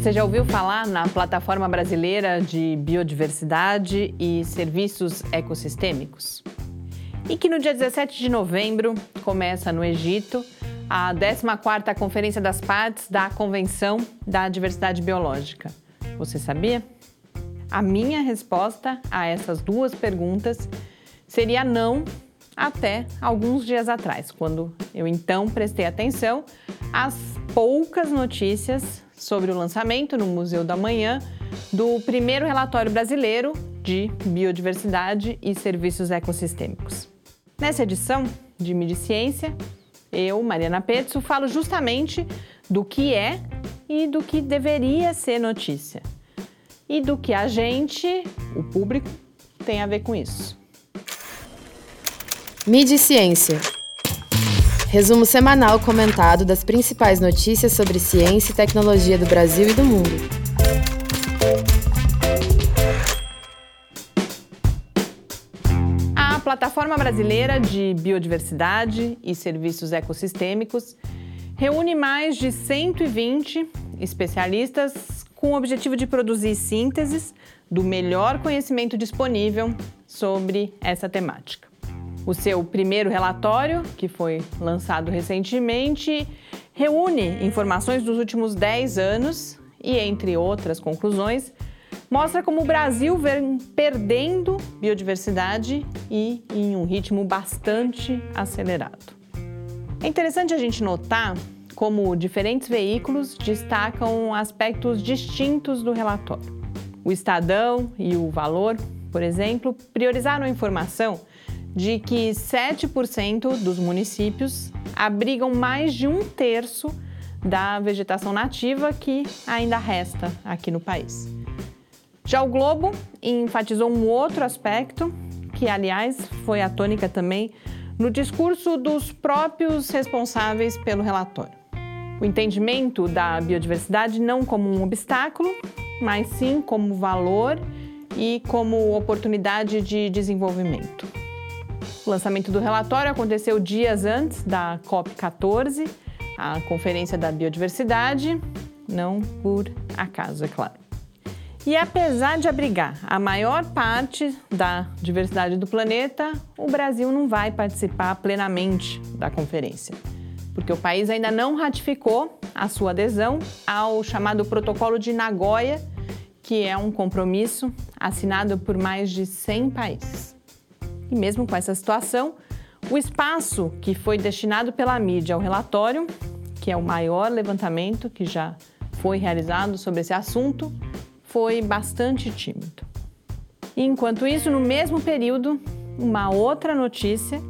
Você já ouviu falar na Plataforma Brasileira de Biodiversidade e Serviços Ecossistêmicos? E que no dia 17 de novembro começa no Egito a 14ª Conferência das Partes da Convenção da Diversidade Biológica. Você sabia? A minha resposta a essas duas perguntas seria não até alguns dias atrás, quando eu então prestei atenção às poucas notícias sobre o lançamento no Museu da Manhã do primeiro relatório brasileiro de biodiversidade e serviços ecossistêmicos. Nessa edição de Mídia Ciência, eu, Mariana Petzo, falo justamente do que é e do que deveria ser notícia. E do que a gente, o público, tem a ver com isso. Mídia Ciência. Resumo semanal comentado das principais notícias sobre ciência e tecnologia do Brasil e do mundo. A Plataforma Brasileira de Biodiversidade e Serviços Ecossistêmicos reúne mais de 120 especialistas com o objetivo de produzir sínteses do melhor conhecimento disponível sobre essa temática. O seu primeiro relatório, que foi lançado recentemente, reúne informações dos últimos 10 anos e, entre outras conclusões, mostra como o Brasil vem perdendo biodiversidade e em um ritmo bastante acelerado. É interessante a gente notar como diferentes veículos destacam aspectos distintos do relatório. O Estadão e o Valor, por exemplo, priorizaram a informação de que 7% dos municípios abrigam mais de um terço da vegetação nativa que ainda resta aqui no país. Já o Globo enfatizou um outro aspecto, que aliás foi a tônica também no discurso dos próprios responsáveis pelo relatório. O entendimento da biodiversidade não como um obstáculo, mas sim como valor e como oportunidade de desenvolvimento. O lançamento do relatório aconteceu dias antes da COP14, a Conferência da Biodiversidade, não por acaso, é claro. E apesar de abrigar a maior parte da diversidade do planeta, o Brasil não vai participar plenamente da conferência, porque o país ainda não ratificou a sua adesão ao chamado Protocolo de Nagoya, que é um compromisso assinado por mais de 100 países. E mesmo com essa situação, o espaço que foi destinado pela mídia ao relatório, que é o maior levantamento que já foi realizado sobre esse assunto, foi bastante tímido. Enquanto isso, no mesmo período, uma outra notícia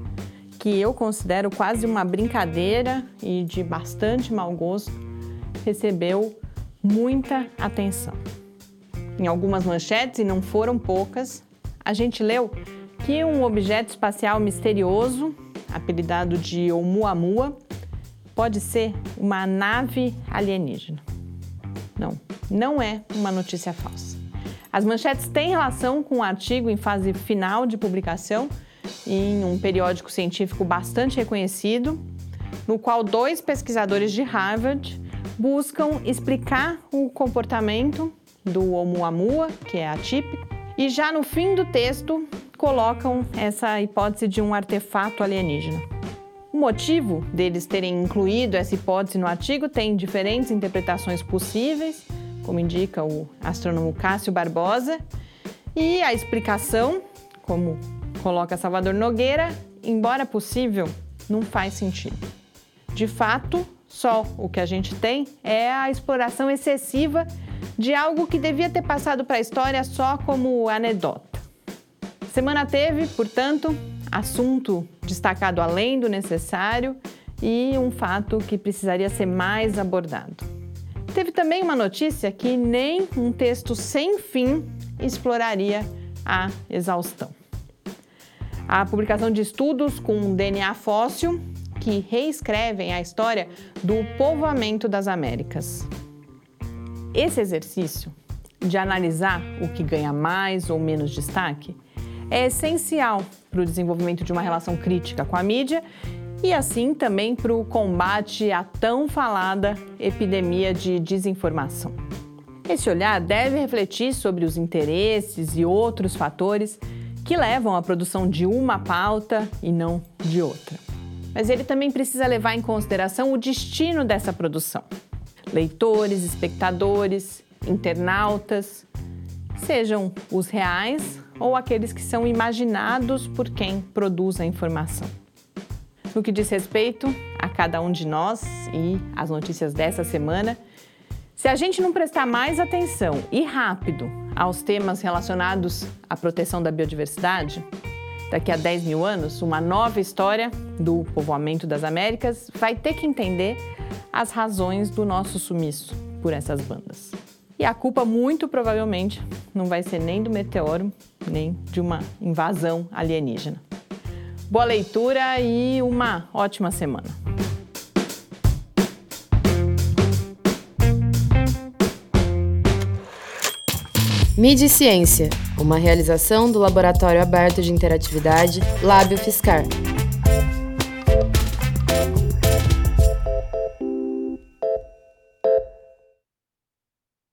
que eu considero quase uma brincadeira e de bastante mau gosto recebeu muita atenção. Em algumas manchetes, e não foram poucas, a gente leu que um objeto espacial misterioso, apelidado de Oumuamua, pode ser uma nave alienígena. Não, não é uma notícia falsa. As manchetes têm relação com um artigo em fase final de publicação em um periódico científico bastante reconhecido, no qual dois pesquisadores de Harvard buscam explicar o comportamento do Oumuamua, que é atípico, e já no fim do texto colocam essa hipótese de um artefato alienígena. O motivo deles terem incluído essa hipótese no artigo tem diferentes interpretações possíveis, como indica o astrônomo Cássio Barbosa, e a explicação, como coloca Salvador Nogueira, embora possível, não faz sentido. De fato, só o que a gente tem é a exploração excessiva de algo que devia ter passado para a história só como anedota. Semana teve, portanto, assunto destacado além do necessário e um fato que precisaria ser mais abordado. Teve também uma notícia que nem um texto sem fim exploraria a exaustão. A publicação de estudos com DNA fóssil que reescrevem a história do povoamento das Américas. Esse exercício de analisar o que ganha mais ou menos destaque é essencial para o desenvolvimento de uma relação crítica com a mídia e assim também para o combate à tão falada epidemia de desinformação. Esse olhar deve refletir sobre os interesses e outros fatores que levam à produção de uma pauta e não de outra. Mas ele também precisa levar em consideração o destino dessa produção. Leitores, espectadores, internautas, sejam os reais ou aqueles que são imaginados por quem produz a informação. No que diz respeito a cada um de nós e as notícias dessa semana, se a gente não prestar mais atenção e rápido aos temas relacionados à proteção da biodiversidade, daqui a 10 mil anos, uma nova história do povoamento das Américas vai ter que entender as razões do nosso sumiço por essas bandas. E a culpa, muito provavelmente, não vai ser nem do meteoro, nem de uma invasão alienígena. Boa leitura e uma ótima semana. Mídia e Ciência, uma realização do Laboratório Aberto de Interatividade Lábio Fiscar.